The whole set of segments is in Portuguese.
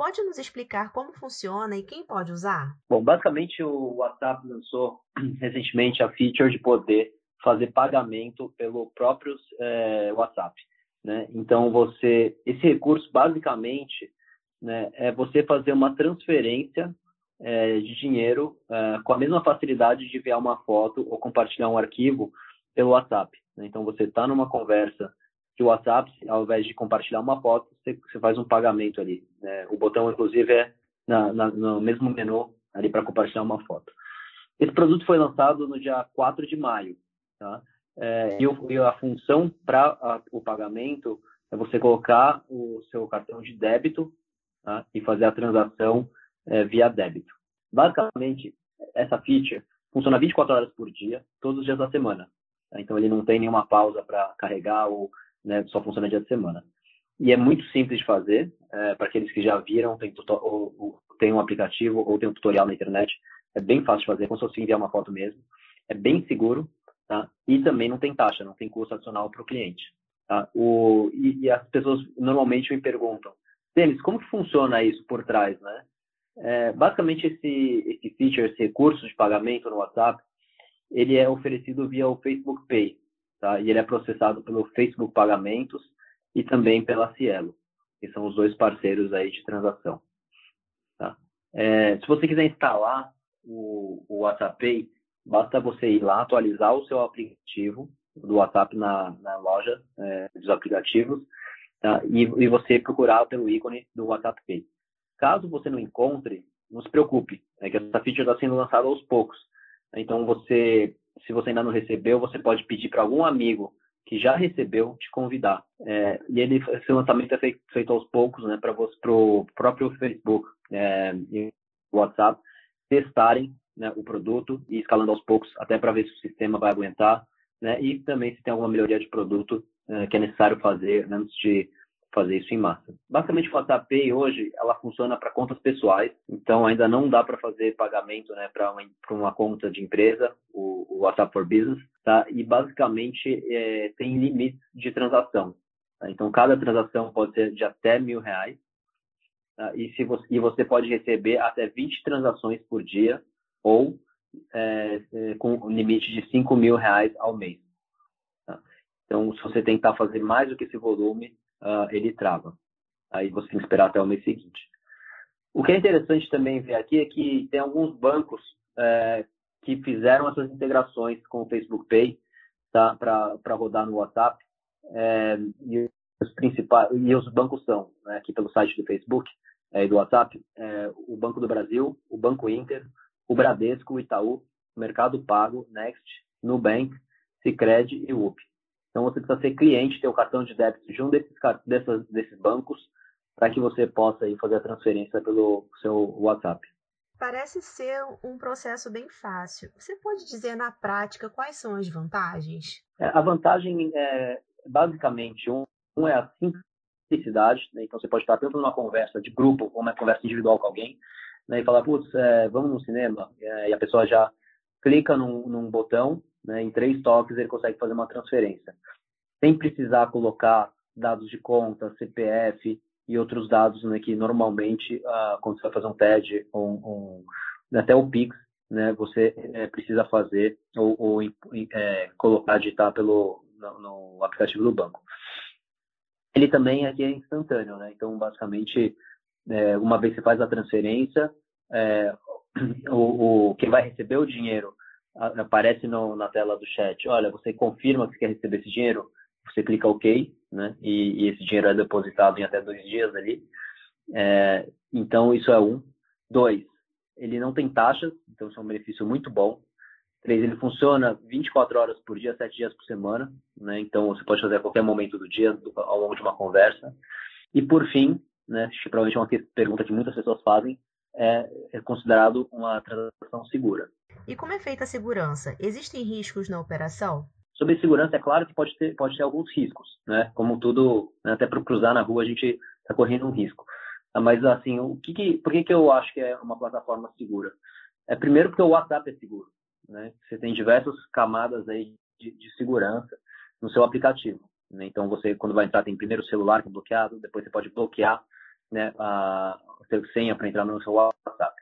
pode nos explicar como funciona e quem pode usar? Bom, basicamente o WhatsApp lançou recentemente a feature de poder fazer pagamento pelo próprio é, WhatsApp. Né? Então, você, esse recurso, basicamente, né, é você fazer uma transferência é, de dinheiro é, com a mesma facilidade de enviar uma foto ou compartilhar um arquivo pelo WhatsApp. Né? Então, você está numa conversa de WhatsApp, ao invés de compartilhar uma foto, você, você faz um pagamento ali. Né? O botão, inclusive, é na, na, no mesmo menu ali para compartilhar uma foto. Esse produto foi lançado no dia 4 de maio. Tá? É, e, o, e, a função para o pagamento é você colocar o seu cartão de débito tá? e fazer a transação é, via débito. Basicamente, essa feature funciona 24 horas por dia, todos os dias da semana. Tá? Então, ele não tem nenhuma pausa para carregar ou né, só funciona dia de semana. E é muito simples de fazer, é, para aqueles que já viram, tem, ou, ou, tem um aplicativo ou tem um tutorial na internet, é bem fácil de fazer, como se fosse enviar uma foto mesmo. É bem seguro, tá? E também não tem taxa, não tem custo adicional para o cliente. Tá? O, e, e, as pessoas normalmente me perguntam, Denis, como que funciona isso por trás, né? É, basicamente, esse, esse feature, esse recurso de pagamento no WhatsApp, ele é oferecido via o Facebook Pay, tá? E ele é processado pelo Facebook Pagamentos e também pela Cielo, que são os dois parceiros aí de transação, tá? É, se você quiser instalar o, o WhatsApp Pay, basta você ir lá, atualizar o seu aplicativo do WhatsApp na, na loja é, dos aplicativos tá? e, e, você procurar pelo ícone do WhatsApp Pay. Caso você não encontre, não se preocupe, é que essa feature está sendo lançada aos poucos. Então, você, se você ainda não recebeu, você pode pedir para algum amigo que já recebeu te convidar. É, e ele, esse lançamento é feito, feito aos poucos, né, para o próprio Facebook é, e WhatsApp testarem né, o produto e escalando aos poucos até para ver se o sistema vai aguentar, né, e também se tem alguma melhoria de produto é, que é necessário fazer né, antes de fazer isso em massa. Basicamente, o WhatsApp Pay hoje ela funciona para contas pessoais, então ainda não dá para fazer pagamento né, para uma, uma, conta de empresa, o, WhatsApp for Business, tá? E basicamente é, tem limites de transação. Tá? Então, cada transação pode ser de até mil reais, tá? e, se você, e você pode receber até 20 transações por dia ou é, é, com um limite de 5 mil reais ao mês. Tá? Então, se você tentar fazer mais do que esse volume, uh, ele trava. Aí você tem que esperar até o mês seguinte. O que é interessante também ver aqui é que tem alguns bancos é, que fizeram essas integrações com o Facebook Pay tá, para rodar no WhatsApp. É, e, os principais, e os bancos são, né, aqui pelo site do Facebook é, e do WhatsApp, é, o Banco do Brasil, o Banco Inter, o Bradesco, o Itaú, o Mercado Pago, Next, Nubank, Sicredi e UP. Então você precisa ser cliente, ter o cartão de débito de um desses, dessas, desses bancos para que você possa aí, fazer a transferência pelo seu WhatsApp. Parece ser um processo bem fácil. Você pode dizer na prática quais são as vantagens? É, a vantagem é basicamente um, um é a simplicidade, né? então você pode estar tanto numa conversa de grupo ou uma conversa individual com alguém, né, e falar, putz, é, vamos no cinema, é, e a pessoa já clica num, num botão, né, em três toques ele consegue fazer uma transferência, sem precisar colocar dados de conta, CPF e outros dados né, que normalmente, uh, quando você vai fazer um TED ou um, até o Pix, né, você é, precisa fazer ou, ou é, colocar, digitar pelo, no, no, aplicativo do banco. Ele também aqui é instantâneo, né? Então, basicamente, é, uma vez que você faz a transferência, é, o, o, quem vai receber o dinheiro aparece no, na tela do chat, olha, você confirma que quer receber esse dinheiro, você clica OK, né? E, e esse dinheiro é depositado em até dois dias ali. É, então, isso é um. Dois, ele não tem taxas, então isso é um benefício muito bom. Três, ele funciona 24 horas por dia, 7 dias por semana, né? Então, você pode fazer a qualquer momento do dia, ao longo de uma conversa. E, por fim, né, provavelmente é uma pergunta que muitas pessoas fazem, é, é considerado uma transação segura. E como é feita a segurança? Existem riscos na operação? Sobre segurança, é claro que pode ter, pode ter alguns riscos, né? Como tudo, né? até para cruzar na rua a gente está correndo um risco. Mas assim, o que, que por que, que eu acho que é uma plataforma segura? É primeiro porque o WhatsApp é seguro, né? Você tem diversas camadas aí de, de segurança no seu aplicativo. Né? Então você, quando vai entrar, tem primeiro o celular que é bloqueado, depois você pode bloquear né, a, senha para entrar no seu WhatsApp.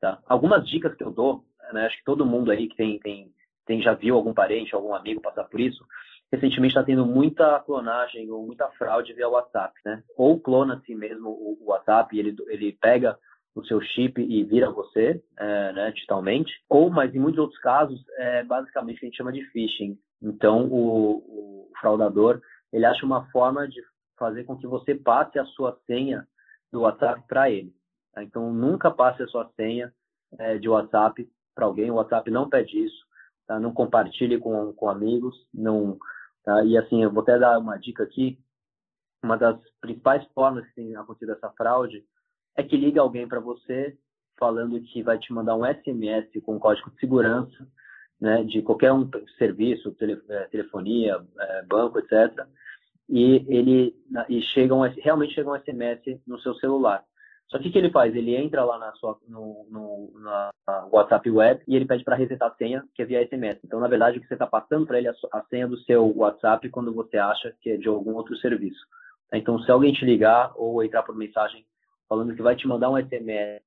Tá? Algumas dicas que eu dou, né, acho que todo mundo aí que tem, tem, tem já viu algum parente, algum amigo passar por isso, recentemente está tendo muita clonagem ou muita fraude via WhatsApp, né? Ou clona si mesmo o WhatsApp e ele, ele pega o seu chip e vira você, é, né, digitalmente. Ou, mas em muitos outros casos, é basicamente o que a gente chama de phishing. Então, o, o fraudador, ele acha uma forma de fazer com que você passe a sua senha do WhatsApp para ele. Tá? Então, nunca passe a sua senha é, de WhatsApp para alguém. O WhatsApp não pede isso. Tá? Não compartilhe com, com amigos. Não, tá? E assim, eu vou até dar uma dica aqui. Uma das principais formas que tem acontecido essa fraude é que liga alguém para você falando que vai te mandar um SMS com código de segurança, né, de qualquer um serviço, tele, é, telefonia, é, banco, etc. E ele e chega um, realmente chega um SMS no seu celular. Só que o que ele faz? Ele entra lá na sua, no, no na WhatsApp Web e ele pede para resetar a senha, que é via SMS. Então, na verdade, o que você está passando para ele é a senha do seu WhatsApp quando você acha que é de algum outro serviço. Então, se alguém te ligar ou entrar por mensagem falando que vai te mandar um SMS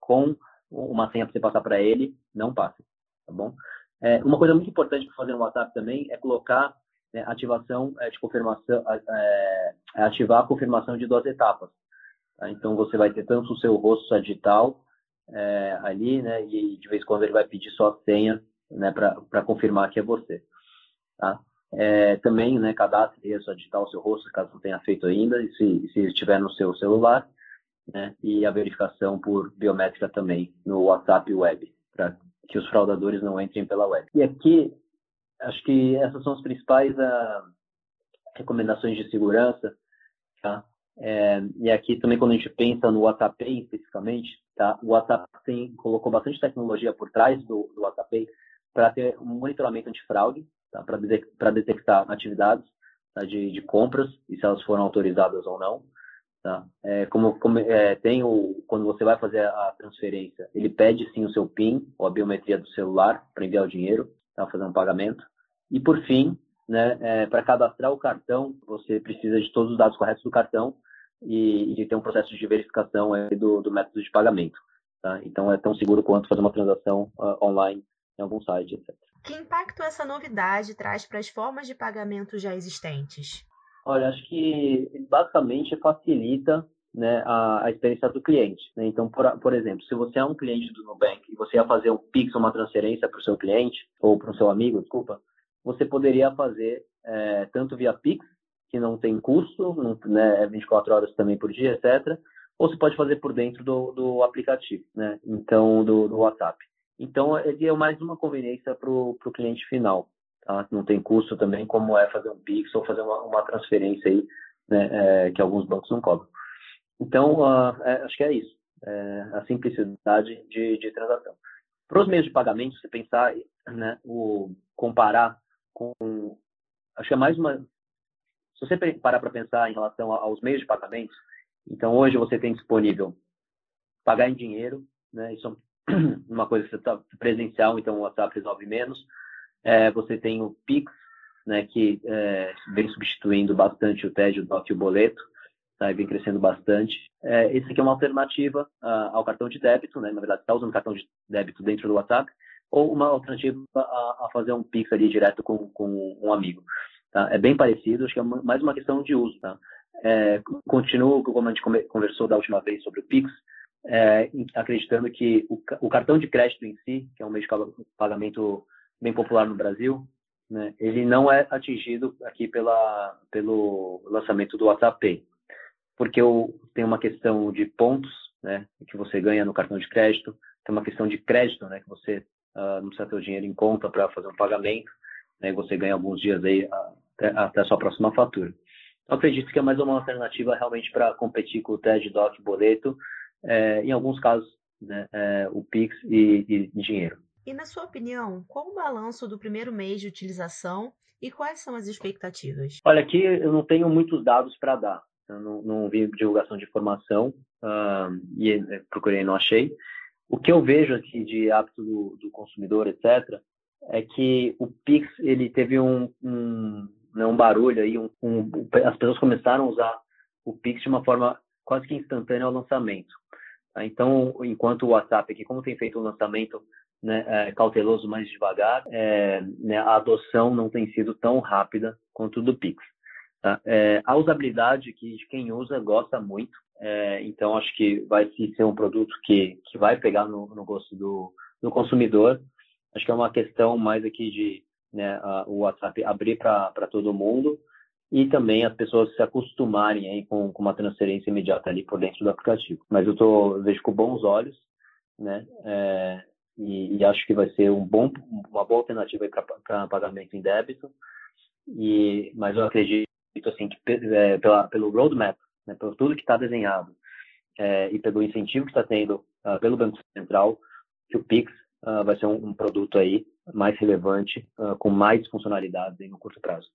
com uma senha para você passar para ele, não passe, tá bom? É, uma coisa muito importante para fazer no WhatsApp também é colocar né, ativação é, de confirmação, é, é, ativar a confirmação de duas etapas. Tá? Então você vai ter tanto o seu rosto sua digital é, ali, né, e de vez em quando ele vai pedir sua senha, né, para confirmar que é você. Tá? É, também, né, cadastre a sua digital, seu rosto, caso não tenha feito ainda, e se, se estiver no seu celular né, e a verificação por biométrica também no WhatsApp Web, para que os fraudadores não entrem pela web. E aqui, acho que essas são as principais uh, recomendações de segurança. Tá? É, e aqui também quando a gente pensa no WhatsApp especificamente, tá? o WhatsApp tem, colocou bastante tecnologia por trás do, do WhatsApp para ter um monitoramento antifraude, tá? para detectar atividades tá? de, de compras e se elas foram autorizadas ou não. Tá? É, como, como é, tem o, quando você vai fazer a transferência, ele pede sim o seu PIN ou a biometria do celular para enviar o dinheiro, tá? fazer um pagamento. E por fim, né, é, para cadastrar o cartão, você precisa de todos os dados corretos do cartão e, e ter um processo de verificação do, do, método de pagamento. Tá? Então é tão seguro quanto fazer uma transação uh, online em algum site, etc. Que impacto essa novidade traz para as formas de pagamento já existentes? Olha, acho que basicamente facilita né, a, a, experiência do cliente. Né? Então, por, por, exemplo, se você é um cliente do Nubank e você ia fazer um Pix, uma transferência para o seu cliente, ou para o seu amigo, desculpa, você poderia fazer é, tanto via Pix, que não tem custo, não, né, é 24 horas também por dia, etc., ou você pode fazer por dentro do, do aplicativo, né? então, do, do WhatsApp. Então, ele é mais uma conveniência para o cliente final. Tá? Não tem custo também, como é fazer um Pix ou fazer uma, uma transferência aí, né, é, que alguns bancos não cobram. Então, uh, é, acho que é isso, é, a simplicidade de, de transação. Para os meios de pagamento, se pensar, né, o comparar com, acho que é mais uma, se você parar para pensar em relação aos meios de pagamento, então hoje você tem disponível pagar em dinheiro, né, isso é uma coisa que você está presencial, então o WhatsApp resolve menos, é, você tem o Pix, né, que é, vem substituindo bastante o TED, o DOC e o boleto, tá, vem crescendo bastante. É, esse aqui é uma alternativa uh, ao cartão de débito, né, na verdade está usando cartão de débito dentro do WhatsApp, ou uma alternativa a, a fazer um Pix ali direto com, com um amigo. Tá? É bem parecido, acho que é mais uma questão de uso. Tá? É, continuo, como a gente conversou da última vez sobre o Pix, é, acreditando que o, o, cartão de crédito em si, que é um meio de pagamento bem popular no Brasil, né, ele não é atingido aqui pela, pelo lançamento do WhatsApp Pay, porque o, tem uma questão de pontos né, que você ganha no cartão de crédito, tem uma questão de crédito, né, que você uh, não precisa ter o dinheiro em conta para fazer um pagamento, né, você ganha alguns dias aí até, a sua próxima fatura. Eu acredito que é mais uma alternativa realmente para competir com o TED, DOC, boleto, é, em alguns casos, né, é, o Pix e, e dinheiro. E, na sua opinião, qual o balanço do primeiro mês de utilização e quais são as expectativas? Olha, aqui eu não tenho muitos dados para dar. Eu não, não vi divulgação de informação uh, e eh, procurei e não achei. O que eu vejo aqui de hábito do, do, consumidor, etc., é que o Pix ele teve um, um, né, um barulho aí, um, um, as pessoas começaram a usar o Pix de uma forma quase que instantânea ao lançamento. Tá? Então, enquanto o WhatsApp aqui, como tem feito um lançamento né, é, cauteloso mais devagar, é, né, a adoção não tem sido tão rápida quanto do Pix. Tá? É, a usabilidade que quem usa gosta muito, é, então acho que vai ser um produto que, que vai pegar no, no gosto do, do consumidor. Acho que é uma questão mais aqui de né, a, o WhatsApp abrir para todo mundo e também as pessoas se acostumarem aí com, com, uma transferência imediata ali por dentro do aplicativo. Mas eu tô vejo com bons olhos, né? É, e, e, acho que vai ser um bom, uma boa alternativa para pagamento em débito. E, mas eu acredito assim que é, pela, pelo roadmap, né, por tudo que está desenhado é, e pelo incentivo que está tendo uh, pelo Banco Central, que o Pix uh, vai ser um, um, produto aí mais relevante, uh, com mais funcionalidades no curto prazo.